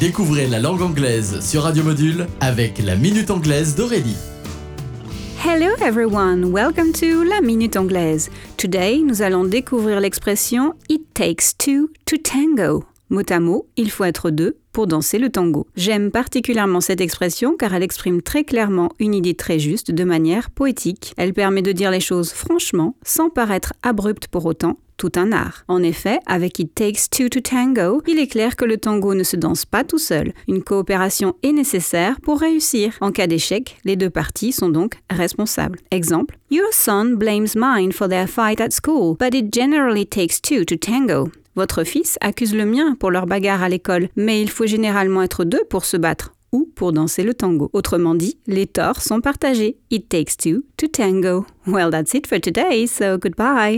Découvrez la langue anglaise sur Radio Module avec la Minute Anglaise d'Aurélie. Hello everyone, welcome to La Minute Anglaise. Today, nous allons découvrir l'expression It takes two to tango. Mot à mot, il faut être deux pour danser le tango. J'aime particulièrement cette expression car elle exprime très clairement une idée très juste de manière poétique. Elle permet de dire les choses franchement, sans paraître abrupte pour autant, tout un art. En effet, avec It Takes Two to Tango, il est clair que le tango ne se danse pas tout seul. Une coopération est nécessaire pour réussir. En cas d'échec, les deux parties sont donc responsables. Exemple Your son blames mine for their fight at school, but it generally takes two to tango. Votre fils accuse le mien pour leur bagarre à l'école, mais il faut généralement être deux pour se battre ou pour danser le tango. Autrement dit, les torts sont partagés. It takes two to tango. Well, that's it for today, so goodbye.